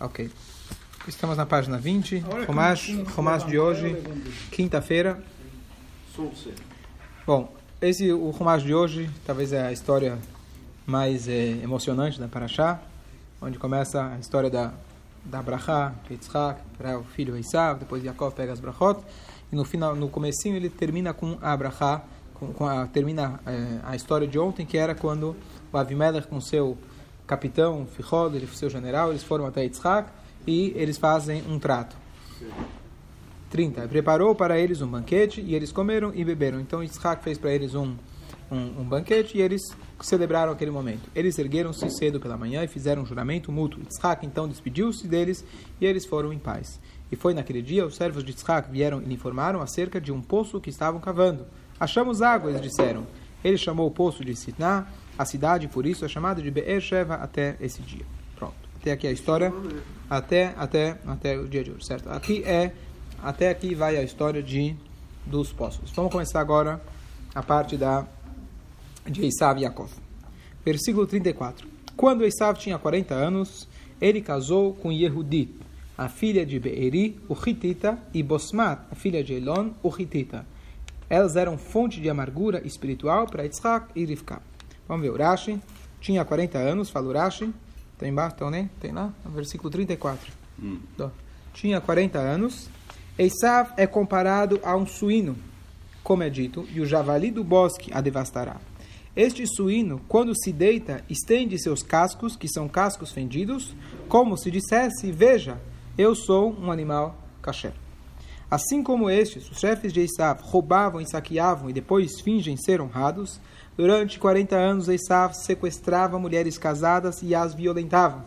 Ok. Estamos na página 20, Romash, Romash de hoje, quinta-feira. Bom, esse o Romash de hoje talvez é a história mais é, emocionante da Parashá, onde começa a história da da Brachá, Yitzhak, para o filho Esav, depois Yaakov pega as brachot, e no final, no comecinho ele termina com a Brachá, com, com a, termina é, a história de ontem, que era quando o Avimelech com seu capitão, Fichod, ele seu general, eles foram até Yitzhak e eles fazem um trato. 30. Preparou para eles um banquete e eles comeram e beberam. Então Yitzhak fez para eles um, um, um, banquete e eles celebraram aquele momento. Eles ergueram-se cedo pela manhã e fizeram um juramento mútuo. Yitzhak então despediu-se deles e eles foram em paz. E foi naquele dia, os servos de Yitzhak vieram e lhe informaram acerca de um poço que estavam cavando. Achamos água, eles disseram. Ele chamou o poço de Sitná, a cidade, por isso, é chamada de Be'er Sheva até esse dia. Pronto. Até aqui a história, até, até, até o dia de hoje, certo? Aqui é, até aqui vai a história de, dos poços. Vamos começar agora a parte da, de Esav Yaakov. Versículo 34. Quando Esav tinha 40 anos, ele casou com Yehudi, a filha de Beeri, o Hitita, e Bosmat, a filha de Elon, o Hitita. Elas eram fonte de amargura espiritual para Yitzhak e Rivka. Vamos ver, Urashi tinha 40 anos, fala Urashi, tem embaixo, então, né? Tem lá, versículo 34. Hum. Tinha 40 anos. Esav é comparado a um suíno, como é dito, e o javali do bosque a devastará. Este suíno, quando se deita, estende seus cascos, que são cascos fendidos, como se dissesse: Veja, eu sou um animal caché. Assim como estes, os chefes de Esav roubavam e saqueavam e depois fingem ser honrados, durante 40 anos Esav sequestrava mulheres casadas e as violentava.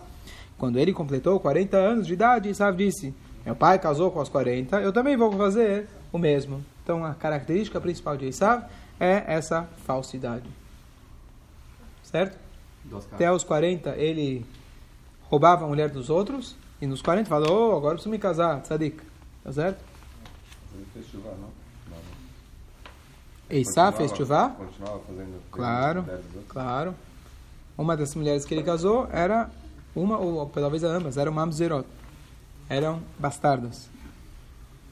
Quando ele completou 40 anos de idade, Esav disse: Meu pai casou com os 40, eu também vou fazer o mesmo. Então a característica principal de Esav é essa falsidade. Certo? Até os 40 ele roubava a mulher dos outros e nos 40 falou: oh, agora preciso me casar, tzadik. Tá certo? Eisá fez chuvá? Continuava fazendo Claro, claro. Uma das mulheres que ele casou era uma, ou talvez ambas, eram mamzerot. Eram bastardas.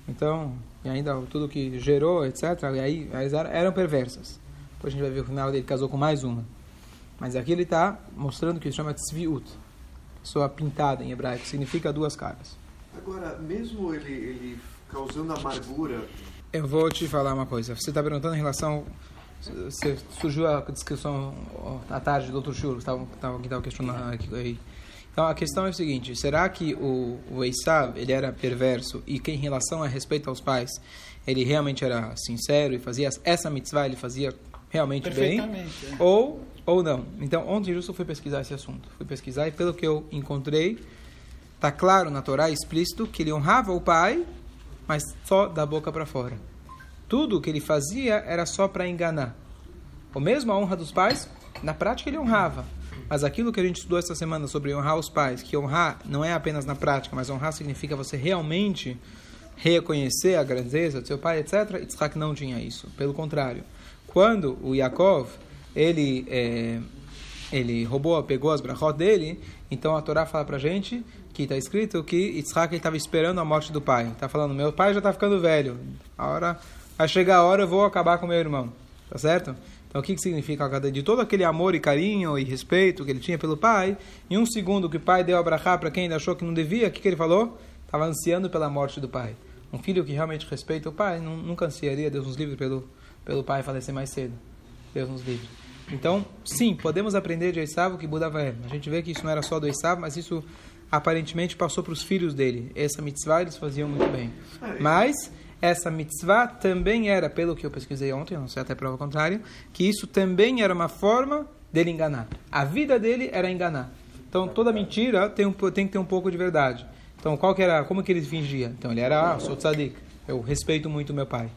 Então, e ainda tudo que gerou, etc., e aí eram perversas. Depois a gente vai ver o final dele casou com mais uma. Mas aqui ele está mostrando que se chama tzviut, pessoa pintada em hebraico, que significa duas caras. Agora, mesmo ele, ele causando amargura eu vou te falar uma coisa. Você está perguntando em relação. Você, surgiu a discussão à tarde do Dr. Shur, que estava questionando aqui. Então a questão é o seguinte: será que o, o ele era perverso e que em relação a respeito aos pais ele realmente era sincero e fazia essa mitzvah ele fazia realmente bem? É. Ou ou não? Então ontem justo fui pesquisar esse assunto. Fui pesquisar e pelo que eu encontrei está claro na Torá explícito que ele honrava o pai mas só da boca para fora. Tudo o que ele fazia era só para enganar. O mesmo a honra dos pais, na prática ele honrava. Mas aquilo que a gente estudou essa semana sobre honrar os pais, que honrar não é apenas na prática, mas honrar significa você realmente reconhecer a grandeza do seu pai, etc. Yitzhak não tinha isso. Pelo contrário, quando o Yaakov ele é, ele roubou, pegou as brachot dele, então a Torá fala pra gente que está escrito que Yitzhak estava esperando a morte do pai. Está falando, meu pai já está ficando velho. A hora, vai chegar a hora, eu vou acabar com meu irmão. Tá certo? Então, o que, que significa? De todo aquele amor e carinho e respeito que ele tinha pelo pai, em um segundo que o pai deu a brachá para quem ele achou que não devia, o que, que ele falou? Estava ansiando pela morte do pai. Um filho que realmente respeita o pai nunca ansiaria, Deus nos livre, pelo, pelo pai falecer mais cedo. Deus nos livre. Então, sim, podemos aprender de Esav o que Buda vai. A gente vê que isso não era só do Esav, mas isso aparentemente passou para os filhos dele. Essa mitzvah eles faziam muito bem. Mas essa mitzvah também era, pelo que eu pesquisei ontem, não sei até prova contrária, que isso também era uma forma dele enganar. A vida dele era enganar. Então toda mentira tem, um, tem que ter um pouco de verdade. Então qual que era, como que ele fingia? Então ele era, ah, sou tzadik, eu respeito muito meu pai.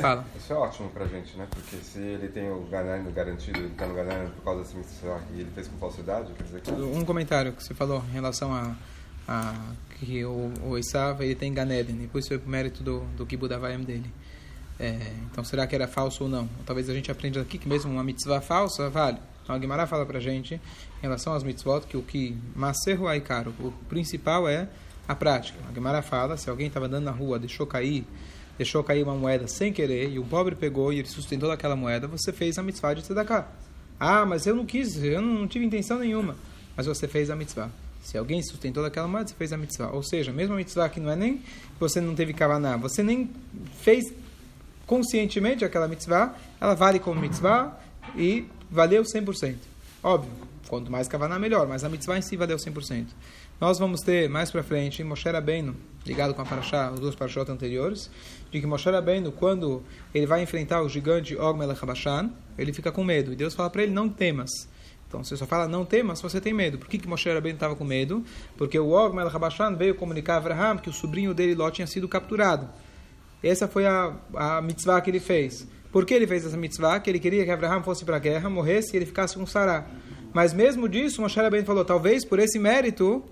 Fala. Isso é ótimo pra gente, né? Porque se ele tem o ganhar garantido, ele tá no ganhar por causa dessa mitzvah e ele fez com falsidade, quer dizer que... Um comentário que você falou em relação a, a que o, o Isav, ele tem Ganeden, e por isso foi o mérito do, do Kibbutz dele. É, então será que era falso ou não? Talvez a gente aprenda aqui que mesmo uma mitzvah falsa vale. Então a Guimara fala pra gente, em relação às mitzvot, que o que Maserro Aikaro, o principal é a prática. A Guimara fala, se alguém estava andando na rua, deixou cair, deixou cair uma moeda sem querer, e o pobre pegou e ele sustentou aquela moeda, você fez a mitzvah de tzedakah. Ah, mas eu não quis, eu não tive intenção nenhuma. Mas você fez a mitzvah. Se alguém sustentou daquela moeda, você fez a mitzvah. Ou seja, mesmo a mitzvah que não é nem você não teve kavaná, você nem fez conscientemente aquela mitzvah, ela vale como mitzvah e valeu 100%. Óbvio, quanto mais kavaná, melhor, mas a mitzvah em si valeu 100%. Nós vamos ter mais para frente Moshe Rabbeinu, ligado com a Parashá, os dois Parashot anteriores, de que Moshe Rabbeinu, quando ele vai enfrentar o gigante Og Melech ele fica com medo. E Deus fala para ele, não temas. Então você só fala não temas você tem medo. Por que, que Moshe Rabbeinu estava com medo? Porque o Og Melech veio comunicar a Abraham que o sobrinho dele, Ló, tinha sido capturado. Essa foi a, a mitzvah que ele fez. Por que ele fez essa mitzvah? Que ele queria que Abraham fosse para a guerra, morresse e ele ficasse com Sará. Mas mesmo disso, Moshe Rabbeinu falou, talvez por esse mérito,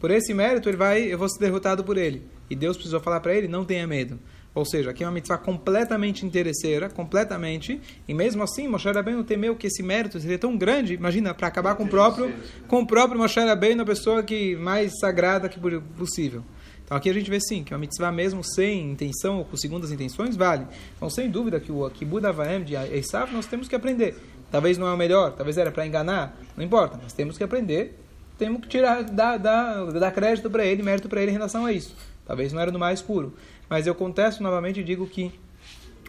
por esse mérito ele vai, eu vou ser derrotado por ele. E Deus precisou falar para ele, não tenha medo. Ou seja, aqui é uma mitzvah completamente interesseira, completamente, e mesmo assim Moshe Rabbeinu temeu que esse mérito seria tão grande, imagina, para acabar com o próprio com o próprio Moshe Rabbeinu, a pessoa que mais sagrada que possível. Então aqui a gente vê sim que uma mitzvah mesmo sem intenção ou com segundas intenções vale. Então sem dúvida que o Kibud Avaem de Esav nós temos que aprender. Talvez não é o melhor, talvez era para enganar, não importa, mas temos que aprender, temos que tirar, dar, dar, dar crédito para ele, mérito para ele em relação a isso. Talvez não era no mais puro. Mas eu contesto novamente e digo que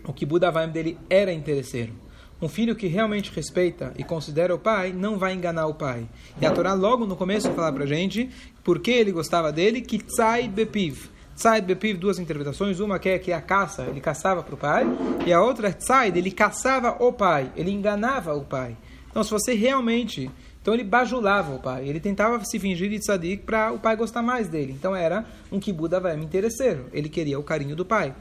o Kibud Avaim dele era interesseiro. Um filho que realmente respeita e considera o pai não vai enganar o pai. E a Torá logo no começo fala pra gente por que ele gostava dele, que tzai bepiv. Tzai bepiv, duas interpretações. Uma que é que a caça, ele caçava para o pai. E a outra, tzai, ele caçava o pai. Ele enganava o pai. Então, se você realmente... Então, ele bajulava o pai. Ele tentava se fingir de tzadik para o pai gostar mais dele. Então, era um kibbutz me interesseiro. Ele queria o carinho do pai.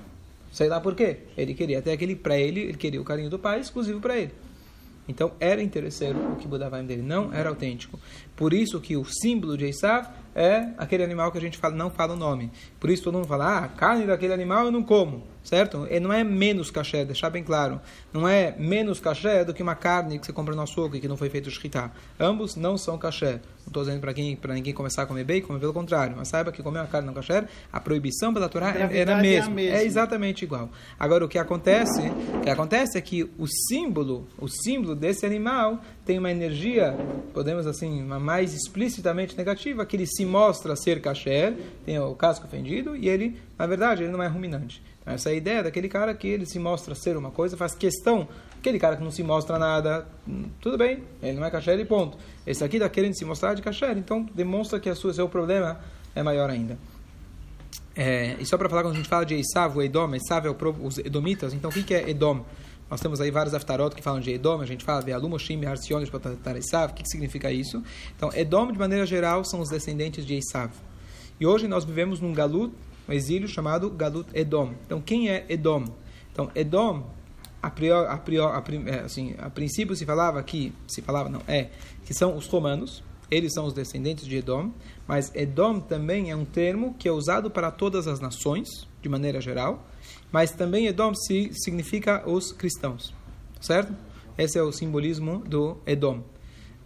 Sei lá por quê. Ele queria até aquele para ele, ele queria o carinho do pai exclusivo para ele. Então era interesseiro o que Budavaim dele, não era autêntico. Por isso que o símbolo de Esav é aquele animal que a gente fala, não fala o nome. Por isso todo mundo fala, ah, a carne daquele animal eu não como, certo? E não é menos caché, deixar bem claro. Não é menos caché do que uma carne que você compra no açougue que não foi feito shkita. Ambos não são caché. Não estou dizendo para ninguém começar a comer bacon, pelo contrário. Mas saiba que comer uma carne não caché, a proibição pela Torá era a mesma. É, é exatamente igual. Agora o que acontece, o que acontece é que o símbolo, o símbolo desse animal tem uma energia, podemos assim, uma mais explicitamente negativa, que ele se mostra ser kasher, tem o casco fendido, e ele, na verdade, ele não é ruminante. Essa é a ideia daquele cara que ele se mostra ser uma coisa, faz questão, aquele cara que não se mostra nada, hum, tudo bem, ele não é kasher e ponto. Esse aqui está querendo se mostrar de kasher, então demonstra que a sua, seu problema é maior ainda. É, e só para falar, quando a gente fala de Esav, o Edom, Esav é o, os Edomitas, então o que, que é Edom? Nós temos aí vários aftarot que falam de Edom, a gente fala de Alumoshim, Harsiones, Esav, o que, que significa isso? Então, Edom, de maneira geral, são os descendentes de Esav. E hoje nós vivemos num galut, um exílio chamado Galut Edom. Então, quem é Edom? Então, Edom, a, prior, a, prior, a, é, assim, a princípio se falava que, se falava não, é, que são os romanos, eles são os descendentes de Edom, mas Edom também é um termo que é usado para todas as nações, de maneira geral, mas também Edom significa os cristãos, certo? Esse é o simbolismo do Edom.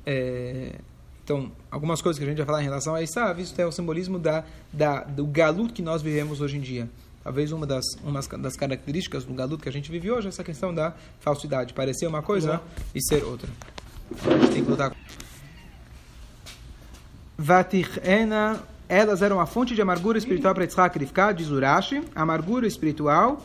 É, então, algumas coisas que a gente vai falar em relação a Esav, isso é o simbolismo da, da, do galut que nós vivemos hoje em dia. Talvez uma das, uma das características do galut que a gente vive hoje é essa questão da falsidade. Parecer uma coisa e ser outra. A gente tem que lutar. Vatichena elas eram a fonte de amargura espiritual para Yitzhak Rivka, diz Urashi, amargura espiritual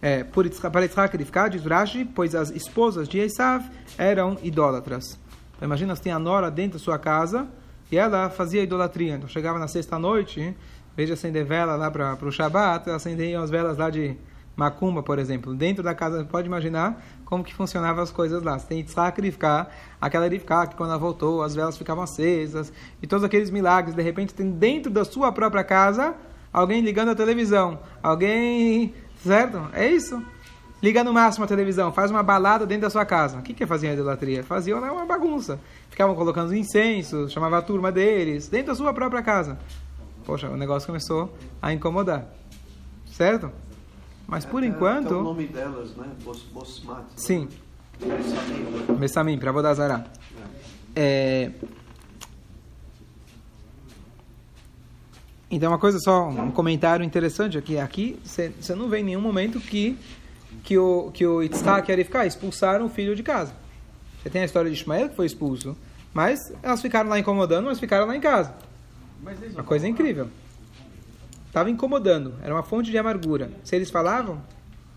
é, para Yitzhak Rivka, diz Urashi, pois as esposas de Esav eram idólatras. Então, imagina se tem a nora dentro da sua casa e ela fazia idolatria. Então chegava na sexta-noite, de acender vela lá para o Shabat, acendiam as velas lá de macumba, por exemplo. Dentro da casa, pode imaginar como que funcionavam as coisas lá. Você tem Yitzhak Rivka, aquela Rivka que quando ela voltou, as velas ficavam acesas, e todos aqueles milagres. De repente, tem dentro da sua própria casa, alguém ligando a televisão, alguém... Certo? É isso. Liga no máximo a televisão, faz uma balada dentro da sua casa. O que que fazia a idolatria? Faziam né, uma bagunça. Ficavam colocando incenso, chamava a turma deles, dentro da sua própria casa. Poxa, o negócio começou a incomodar. Certo? Mas por é, enquanto. É o nome delas, né? Bosmat. Né? Sim. Bessamim, para Vodazara. É... Então, uma coisa só, um comentário interessante aqui. Aqui, você não vê em nenhum momento que, que o, que o Yitzhak e Arifká expulsaram o filho de casa. Você tem a história de Ismael que foi expulso, mas elas ficaram lá incomodando, mas ficaram lá em casa. Uma coisa incrível. Estava incomodando, era uma fonte de amargura. Se eles falavam,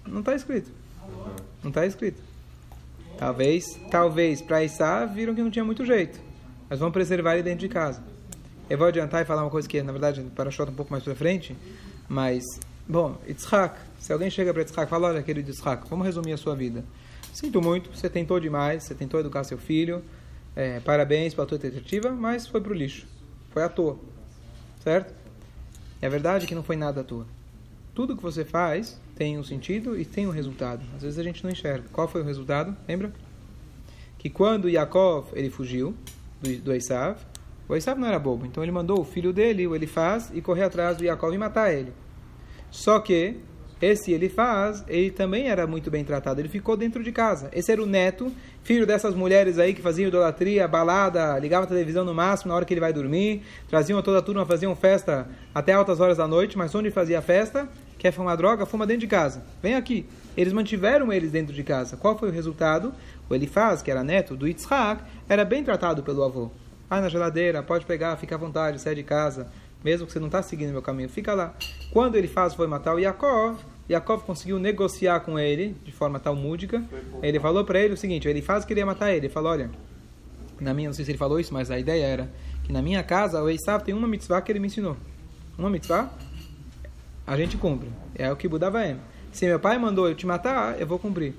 não está escrito. Não está escrito. Talvez, talvez, para Issa viram que não tinha muito jeito. Mas vão preservar ele dentro de casa. Eu vou adiantar e falar uma coisa que, na verdade, para a um pouco mais para frente. Mas, bom, Yitzhak, se alguém chega para Yitzhak e fala, olha, querido Yitzhak, vamos resumir a sua vida. Sinto muito, você tentou demais, você tentou educar seu filho, é, parabéns pela tua tentativa, mas foi para o lixo. Foi à toa. Certo? É verdade que não foi nada à toa. Tudo que você faz tem um sentido e tem um resultado. Às vezes a gente não enxerga. Qual foi o resultado? Lembra? Que quando Yaakov ele fugiu do, do Esav, o Esav não era bobo, então ele mandou o filho dele, o Elifaz, e correr atrás do Yaakov e matar ele. Só que esse Elifaz, ele também era muito bem tratado, ele ficou dentro de casa. Esse era o neto, filho dessas mulheres aí que faziam idolatria, balada, ligavam a televisão no máximo na hora que ele vai dormir, traziam toda a turma, faziam festa até altas horas da noite, mas onde fazia festa? Quer fumar droga? Fuma dentro de casa. Vem aqui. Eles mantiveram eles dentro de casa. Qual foi o resultado? O Elifaz, que era neto do Yitzhak, era bem tratado pelo avô. Vai na geladeira, pode pegar, fica à vontade, sai de casa mesmo que você não está seguindo meu caminho, fica lá. Quando ele faz foi matar o Yaakov, Yaakov conseguiu negociar com ele de forma talmúdica. Ele falou para ele o seguinte: ele faz queria matar ele. Ele falou: olha, na minha, não sei se ele falou isso, mas a ideia era que na minha casa o Esav tem uma mitzvah que ele me ensinou. Uma mitzvah, a gente cumpre. É o que Buda vai. Se meu pai mandou eu te matar, eu vou cumprir.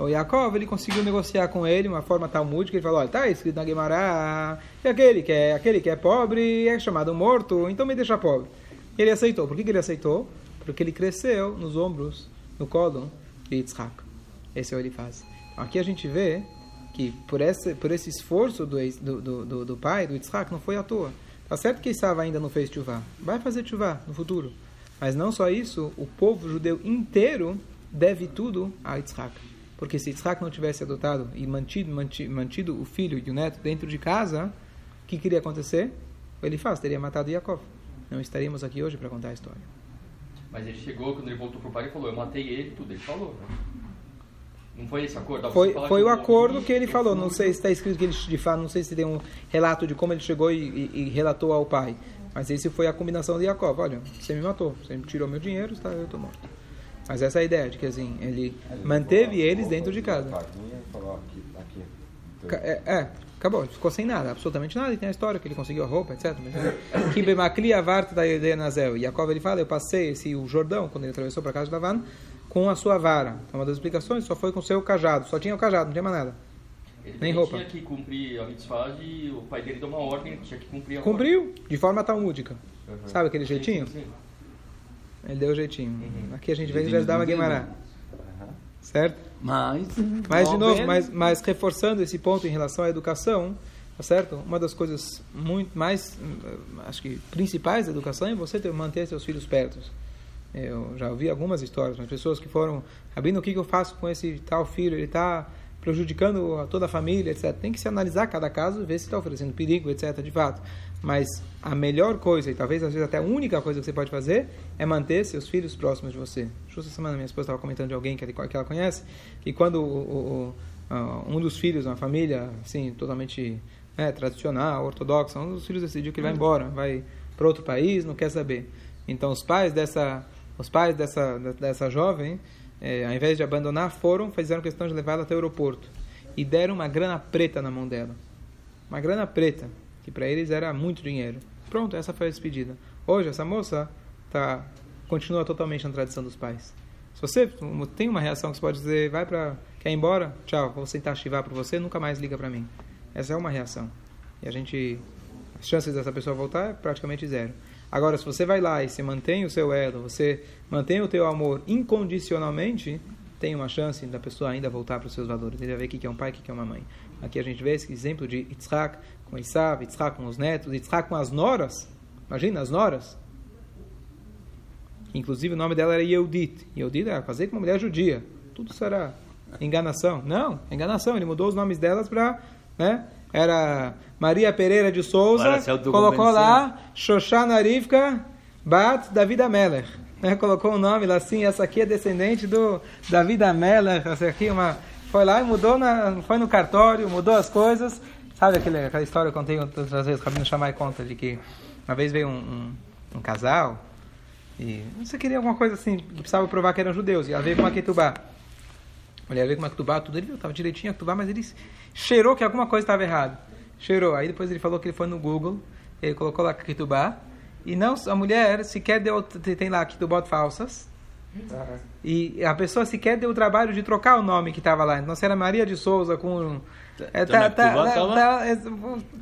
Então Yaakov ele conseguiu negociar com ele uma forma talmúdica. Ele falou: olha, está escrito na Gemara que aquele que é aquele que é pobre é chamado morto, então me deixa pobre. Ele aceitou. Por que, que ele aceitou? Porque ele cresceu nos ombros, no colo de Yitzhak. Esse é o ele faz. Então, aqui a gente vê que por esse, por esse esforço do, do, do, do pai, do Yitzhak, não foi à toa. Tá certo que Isava ainda não fez chuvá. Vai fazer chuvá no futuro. Mas não só isso, o povo judeu inteiro deve tudo a Yitzhak. Porque se Yitzhak não tivesse adotado e mantido, mantido, mantido o filho e o neto dentro de casa, o que queria acontecer? Ele faz, teria matado Yaakov. Não estaríamos aqui hoje para contar a história. Mas ele chegou, quando ele voltou pro pai, ele falou, eu matei ele tudo. Ele falou, né? Não foi esse acordo? Foi, foi o acordo que ele falou. Não sei se está escrito que ele de fato, não sei se tem um relato de como ele chegou e, e, e, relatou ao pai. Mas esse foi a combinação de Jacob. Olha, você me matou, você me tirou meu dinheiro, está, eu estou morto. Mas essa é a ideia, de que assim, ele manteve eles dentro de casa. É, é, acabou, ficou sem nada, absolutamente nada. E tem a história que ele conseguiu a roupa, etc. Que Bemakli Avart da Nazel. E Jacob ele fala: Eu passei esse, o Jordão, quando ele atravessou para casa de Lavan, com a sua vara. Então, uma das explicações só foi com o seu cajado. Só tinha o cajado, não tinha mais nada. Ele Nem roupa. tinha que cumprir a mitzvah e o pai dele deu uma ordem, ele tinha que cumprir a Cumpriu, ordem. de forma talmúdica. Uhum. Sabe aquele jeitinho? Sim, sim. Ele deu o jeitinho. Uhum. Aqui a gente vê que já dava Guimarães. Certo? Mas, mas de novo, mas, mas reforçando esse ponto em relação à educação, tá certo? Uma das coisas muito mais, acho que principais da educação é você ter, manter seus filhos perto. Eu já ouvi algumas histórias, mas pessoas que foram, Rabino, o que, que eu faço com esse tal filho? Ele está prejudicando toda a família, etc. Tem que se analisar cada caso, ver se está oferecendo perigo, etc. De fato. Mas a melhor coisa, e talvez às vezes até a única coisa que você pode fazer, é manter seus filhos próximos de você. Justo essa semana minha esposa estava comentando de alguém que ela conhece, que quando o, o, um dos filhos, uma família assim, totalmente né, tradicional, ortodoxa, um dos filhos decidiu que ele vai embora, vai para outro país, não quer saber. Então os pais dessa, os pais dessa, dessa jovem é, ao invés de abandonar, foram, fizeram questão de levá-la até o aeroporto. E deram uma grana preta na mão dela. Uma grana preta, que para eles era muito dinheiro. Pronto, essa foi a despedida. Hoje, essa moça tá, continua totalmente na tradição dos pais. Se você tem uma reação que você pode dizer, vai para. quer ir embora? Tchau, vou sentar chivar para você, nunca mais liga para mim. Essa é uma reação. E a gente. As chances dessa pessoa voltar é praticamente zero. Agora, se você vai lá e se mantém o seu elo, você mantém o teu amor incondicionalmente, tem uma chance da pessoa ainda voltar para os seus valores. Ele vai ver o que é um pai, o que é uma mãe. Aqui a gente vê esse exemplo de Yitzhak com Isav, Yitzhak com os netos, Yitzhak com as noras. Imagina, as noras. Inclusive o nome dela era Yehudit. Yehudit era fazer com uma mulher judia. Tudo será Enganação. Não, enganação. Ele mudou os nomes delas para, né? Era Maria Pereira de Souza, colocou lá Shoshana Rivka Bat David Ameller. Né? Colocou o nome lá assim, essa aqui é descendente do David Ameller, essa aqui uma foi lá e mudou na, foi no cartório, mudou as coisas. Sabe aquele, aquela história que eu contei outras vezes, o Rabino Shammai conta de que uma vez veio um, um, um casal e sei, queria alguma coisa assim, que precisava provar que eram judeus. E ela veio com uma ketubá. A mulher veio com uma ketubá, tudo, ele viu, estava direitinho a mas ele cheirou que alguma coisa estava errada. Cheirou. Aí depois ele falou que ele foi no Google, ele colocou lá ketubá, e não, a mulher sequer deu, tem lá ketubot falsas, e a pessoa sequer deu o trabalho de trocar o nome que estava lá. Então, se era Maria de Souza com. É, Então, na Ketubá tava- tá- é,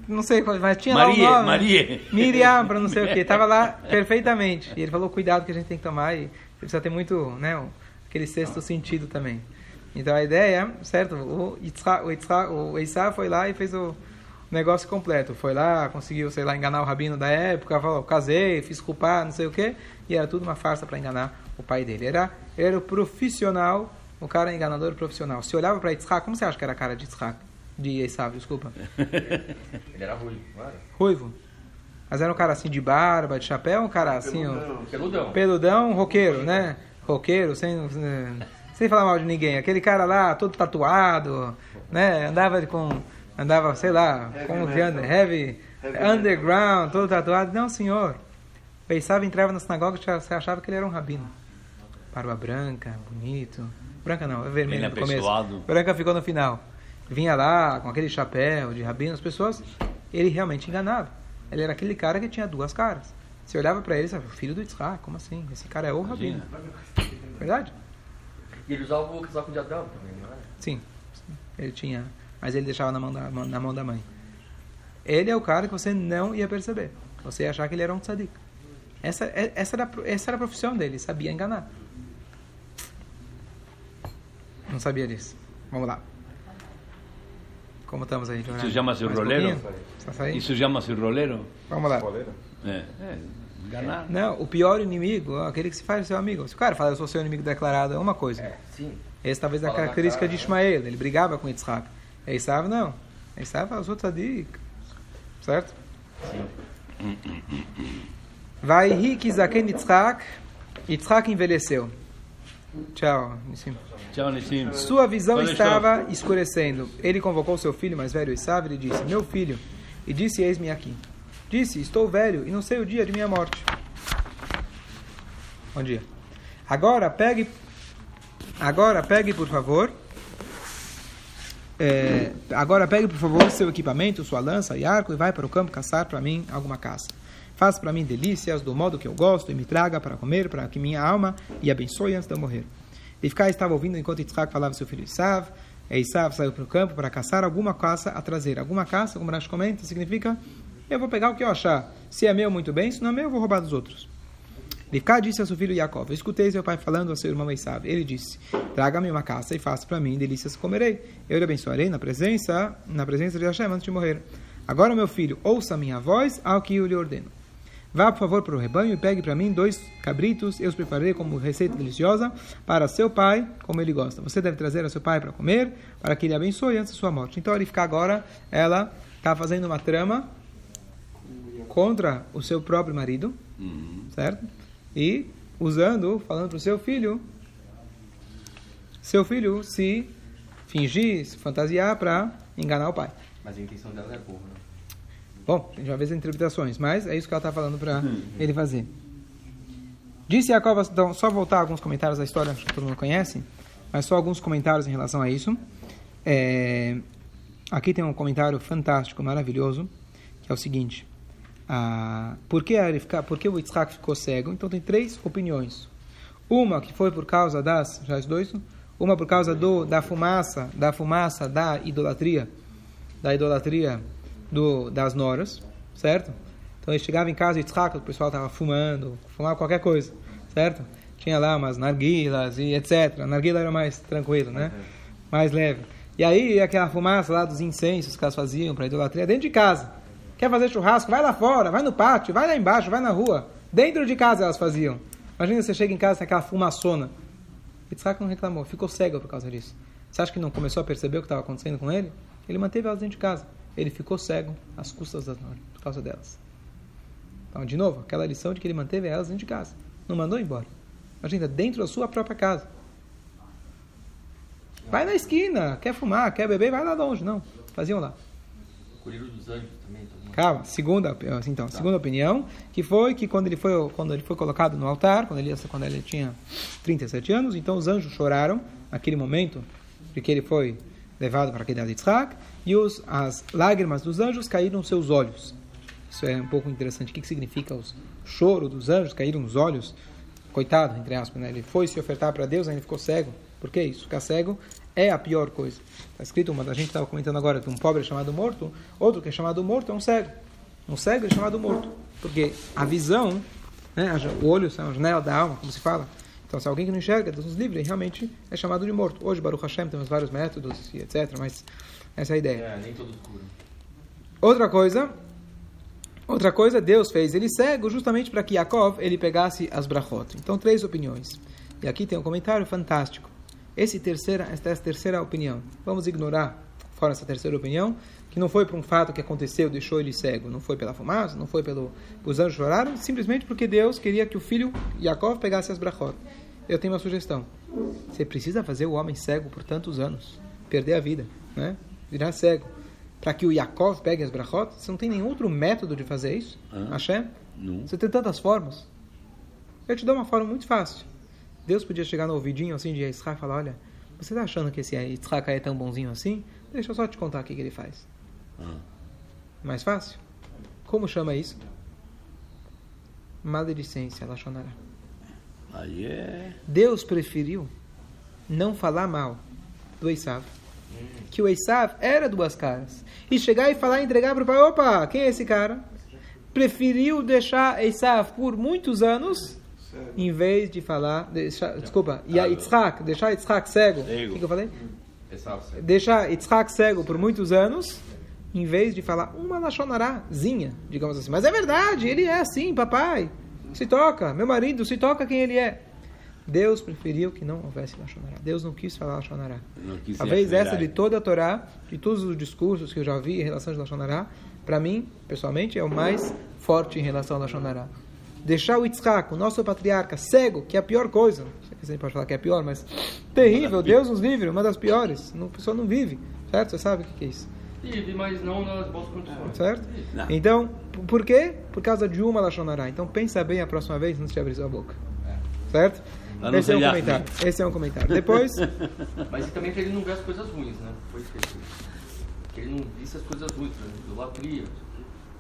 não sei, mas tinha Maria, lá o nome. Maria. Miriam, para não sei o que. Tava lá perfeitamente. E ele falou: cuidado que a gente tem que tomar. E precisa ter muito, né? Aquele sexto sentido também. Então a ideia, certo? O Yitzhak, o, Yitzhak, o Eissá foi lá e fez o negócio completo. Foi lá, conseguiu, sei lá, enganar o rabino da época, falou, casei, fiz culpar, não sei o quê. E era tudo uma farsa para enganar o pai dele. Era, ele era o profissional, o cara enganador profissional. Se olhava para Yitzhak, como você acha que era a cara de Yitzhak? De Eissá, desculpa. Ele era não era? Ruivo. Mas era um cara assim de barba, de chapéu, um cara assim, Peludão. Peludão. peludão, roqueiro, né? Roqueiro, sem, sem falar mal de ninguém. Aquele cara lá, todo tatuado, né? Andava com, andava, sei lá, Heavy como que anda? Heavy, Heavy underground, todo tatuado. Não, senhor. Pensava, entrava na sinagoga, você achava que ele era um rabino. Barba branca, bonito. Branca não, é vermelha no começo. Branca ficou no final. Vinha lá com aquele chapéu de rabino, as pessoas, ele realmente enganava. Ele era aquele cara que tinha duas caras. Você olhava pra ele e falava, filho do Yitzhak, como assim? Esse cara é o rabino. Verdade? E ele usava o casaco de Adão também, não era? Sim. Ele tinha, mas ele deixava na mão da, na mão da mãe. Ele é o cara que você não ia perceber. Você ia achar que ele era um tzadik. Essa, é- essa, era, essa era a profissão dele, sabia enganar. Não sabia disso. Vamos lá. Como estamos aí? horário? chama-se um roleiro? Isso chama-se rolero? Vamos lá. É, é, enganar. Não, o pior inimigo é aquele que se faz seu amigo. Se o cara fala, eu sou seu inimigo declarado, é uma coisa. É, sim. Esse talvez é a característica cara, de né? Ismael. Ele brigava com Yitzhak. Esav não. Esav fala, eu sou tzadik. Certo? Vai Hiki Zaken Yitzhak. Yitzhak envelheceu. Tchau, Nissim. Tchau, Nissim. Sua visão Pode estava escurecendo. Ele convocou seu filho mais velho, Esav, e disse: Meu filho. E disse: Eis-me aqui. Disse: Estou velho e não sei o dia de minha morte. Bom dia. Agora pegue. Agora pegue, por favor. é, agora pegue, por favor, seu equipamento, sua lança e arco e vai para o campo caçar para mim alguma caça. Faça para mim delícias do modo que eu gosto e me traga para comer, para que minha alma e abençoe antes de eu morrer. Rivka estava ouvindo enquanto Yitzhak falava seu filho Isav. Isav saiu para o campo para caçar alguma caça a trazer. Alguma caça, como Rashi comenta, significa eu vou pegar o que eu achar. Se é meu, muito bem. Se não é meu, eu vou roubar dos outros. Rivka disse ao seu filho Yaakov, escutei seu pai falando ao seu irmão Esav. Ele disse, traga-me uma caça e faça para mim delícias comerei. Eu lhe abençoarei na presença, na presença de Hashem antes de morrer. Agora, meu filho, ouça a minha voz ao que eu lhe ordeno. Vá, por favor, para o rebanho e pegue para mim dois cabritos. Eu os preparei como receita deliciosa para seu pai, como ele gosta. Você deve trazer ao seu pai para comer, para que ele abençoe antes de sua morte. Então, ele fica agora, ela está fazendo uma trama contra o seu próprio marido, certo? E usando, falando para o seu filho, seu filho se fingir, se fantasiar para enganar o pai. Mas a intenção dela é boa, né? Bom, tem já vezes interpretações, mas é isso que ela está falando para ele fazer. Disse Jacob, então, só voltar alguns comentários da história, acho que todo mundo conhece, mas só alguns comentários em relação a isso. É, aqui tem um comentário fantástico, maravilhoso, que é o seguinte: ah, por, que por que o Yitzhak ficou cego? Então tem três opiniões. Uma que foi por causa das, já os dois, uma por causa do, da fumaça, da fumaça da idolatria, da idolatria do, das noras, certo? Então ele chegava em casa e o pessoal estava fumando, fumava qualquer coisa, certo? Tinha lá umas narguilas e etc. A narguila era mais tranquilo, né? Mais leve. E aí aquela fumaça lá dos incensos que elas faziam para idolatria dentro de casa. Quer fazer churrasco? Vai lá fora, vai no pátio, vai lá embaixo, vai na rua. Dentro de casa elas faziam. Imagina você chega em casa tem aquela fumaçona. Yitzhak não reclamou, ficou cego por causa disso. Você acha que não começou a perceber o que estava acontecendo com ele? Ele manteve elas dentro de casa. Ele ficou cego às custas das Nora, por causa delas. Então, de novo, aquela lição de que ele manteve elas dentro de casa. Não mandou embora. Imagina, dentro da sua própria casa. Vai na esquina, quer fumar, quer beber, vai lá longe. Não, faziam lá. Colírio dos anjos também. todo segunda, assim, então, segunda opinião, que foi que quando ele foi, quando ele foi colocado no altar, quando ele, quando ele tinha 37 anos, então os anjos choraram naquele momento de que ele foi levado para a queda de Yitzhak, e os, as lágrimas dos anjos caíram nos seus olhos. Isso é um pouco interessante. O que, que significa os choro dos anjos caíram nos olhos? Coitado, entre aspas, né? ele foi se ofertar para Deus, ainda ficou cego. Por que isso? Ficar cego é a pior coisa. Está escrito, uma da gente estava comentando agora, de um pobre chamado morto, outro que é chamado morto é um cego. Um cego é chamado morto. Porque a visão, né, o olho é a janela da alma, como se fala. Então, se alguém que não enxerga, Deus nos livre, realmente é chamado de morto. Hoje, Baruch Hashem, temos vários métodos, e etc., mas essa é a ideia. É, nem todos curam. Outra coisa, outra coisa, Deus fez ele cego justamente para que Yaakov ele pegasse as brachot. Então, três opiniões. E aqui tem um comentário fantástico. Esse terceira, esta é a terceira opinião. Vamos ignorar fora essa terceira opinião, que não foi por um fato que aconteceu, deixou ele cego, não foi pela fumaça, não foi pelo os anjos choraram, simplesmente porque Deus queria que o filho Yaakov pegasse as brachot. Eu tenho uma sugestão. Você precisa fazer o homem cego por tantos anos, perder a vida, né? Virar cego. Para que o Yaakov pegue as brachot, você não tem nenhum outro método de fazer isso? Hã? Hashem? Não. Você tem tantas formas. Eu te dou uma forma muito fácil. Deus podia chegar no ouvidinho assim de Yitzhak e falar: Olha, você está achando que esse Yitzhak é tão bonzinho assim? Deixa eu só te contar o que, ele faz. Ah. Mais fácil? Como chama isso? Maledicência, Lachonará. Aí é. Deus preferiu não falar mal do Esav. Que o Esav era duas caras. E chegar e falar e entregar para o pai: opa, quem é esse cara? Preferiu deixar Esav por muitos anos, em vez de falar. Deixar, desculpa, e a deixar Yitzhak cego. O que, que eu falei? Essa, Deixar Yitzhak cego por muitos anos, em vez de falar uma lachonarazinha, digamos assim. Mas é verdade, ele é assim, papai. Se toca, meu marido, se toca quem ele é. Deus preferiu que não houvesse lachonará. Deus não quis falar lachonará. Talvez essa de toda a Torá, de todos os discursos que eu já vi em relação a lachonará, para mim, pessoalmente, é o mais forte em relação a lachonará. Deixar o Yitzhak, o nosso patriarca, cego, que é a pior coisa. Não sei se a gente pode falar que é a pior, mas terrível. Deus nos livre, uma das piores. Não- A pessoa não vive, certo? Você sabe o que é isso. Vive, mas não nas boas condições. Certo? Não. Então, por quê? Por causa de uma Lachonará. Então, pensa bem a próxima vez antes de abrir sua boca. Certo? Lá não Esse é um comentário. Esse é um comentário. Depois, Mas também que ele não vê as coisas ruins, né? Foi esquecido. Que ele não visse as coisas ruins, né? idolatria.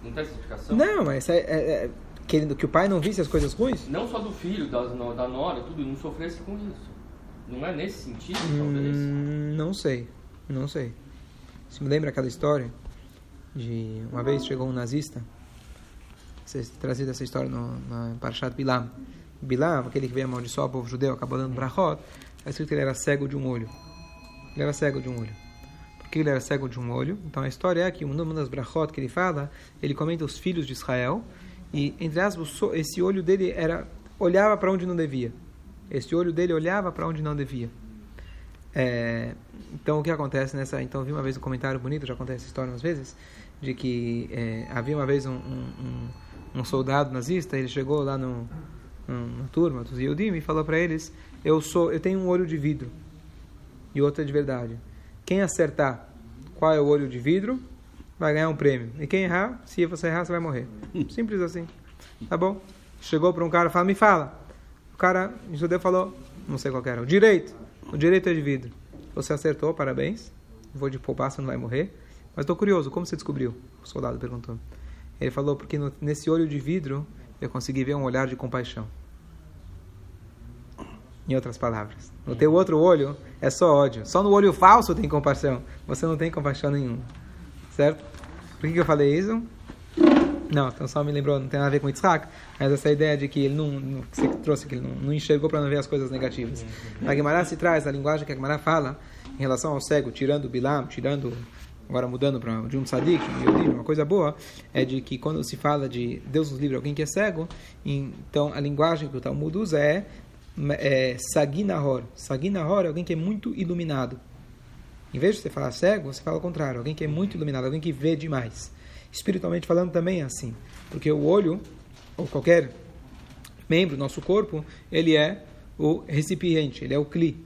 Não tem essa explicação? não, mas é, é- é querendo que o pai não visse as coisas ruins? Não só do filho, no- da nora, tudo, não sofresse com isso. Não é nesse sentido, talvez? Hum, não sei. Não sei. Isso me lembra aquela história de uma vez chegou um nazista. Vocês trazido essa história no, na Parashat Bilam. Bilam, aquele que veio amaldiçoar o povo judeu, acabou dando brachot. Está escrito que ele era cego de um olho. Ele era cego de um olho. Por que ele era cego de um olho? Então a história é que uma das brachot que ele fala, ele comenta os filhos de Israel. E, entre aspas, esse olho dele era olhava para onde não devia. Esse olho dele olhava para onde não devia. É, então o que acontece nessa então vi uma vez um comentário bonito já acontece essa história umas vezes de que é, havia uma vez um, um, um, um soldado nazista ele chegou lá no, na turma dos Yehudim e falou para eles eu sou eu tenho um olho de vidro e outro é de verdade quem acertar qual é o olho de vidro vai ganhar um prêmio e quem errar se você errar você vai morrer simples assim tá bom chegou para um cara e falou me fala o cara o judeu falou não sei qual que era o direito o direito é de vidro. Você acertou, parabéns. Vou de poupar, você não vai morrer. Mas estou curioso, como você descobriu? O soldado perguntou. Ele falou, porque no- nesse olho de vidro eu consegui ver um olhar de compaixão. Em outras palavras, no teu outro olho é só ódio. Só no olho falso tem compaixão. Você não tem compaixão nenhuma. Certo? Por que, que eu falei isso? Não, então só me lembrou, não tem nada a ver com Yitzhak, mas essa ideia de que ele não, não que você trouxe, que ele não, não enxergou para não ver as coisas negativas. A Gemara se traz a linguagem que a Gemara fala em relação ao cego, tirando Bilam, tirando, agora mudando para de um tzadik, um uma coisa boa, é de que quando se fala de Deus nos livre alguém que é cego, então a linguagem que o Talmud usa é, é Saginahor. Saginahor é alguém que é muito iluminado. Em vez de você falar cego, você fala o contrário. Alguém que é muito iluminado, alguém que vê demais. Espiritualmente falando também é assim. Porque o olho, ou qualquer membro do nosso corpo, ele é o recipiente, ele é o cli.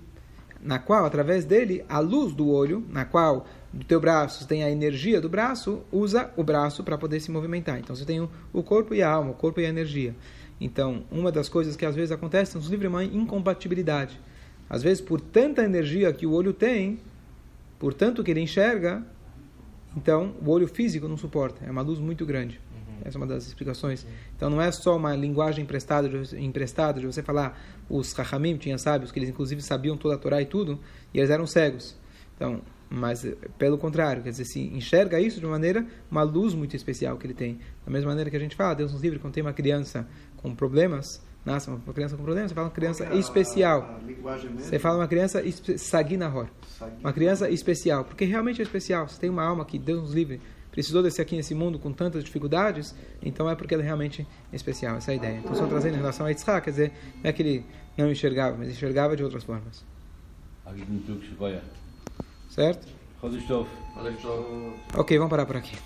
Na qual, através dele, a luz do olho, na qual do teu braço tem a energia do braço, usa o braço para poder se movimentar. Então você tem o, corpo e a alma, o corpo e a energia. Então, uma das coisas que às vezes acontece nos livros é incompatibilidade. Às vezes, por tanta energia que o olho tem, por tanto que ele enxerga, então o olho físico não suporta. É uma luz muito grande. Essa é uma das explicações. Então não é só uma linguagem emprestada de, emprestada de você falar. Os Rahamim tinham sábios que eles inclusive sabiam toda a Torá e tudo, e eles eram cegos. Então, mas pelo contrário, quer dizer, se enxerga isso de uma maneira, uma luz muito especial que ele tem. Da mesma maneira que a gente fala, Deus nos livre, quando tem uma criança com problemas, nossa, uma criança com problema, você fala uma criança é especial. A, você fala uma criança saguinahor. Uma criança especial. Porque realmente é especial. Você tem uma alma que Deus nos livre. Precisou descer aqui nesse mundo com tantas dificuldades, então é porque ela é realmente especial. Essa é a ideia. Então, só trazendo em relação a Yitzhak, quer dizer, não é que ele não enxergava, mas enxergava de outras formas. Certo? Ok, vamos parar por aqui.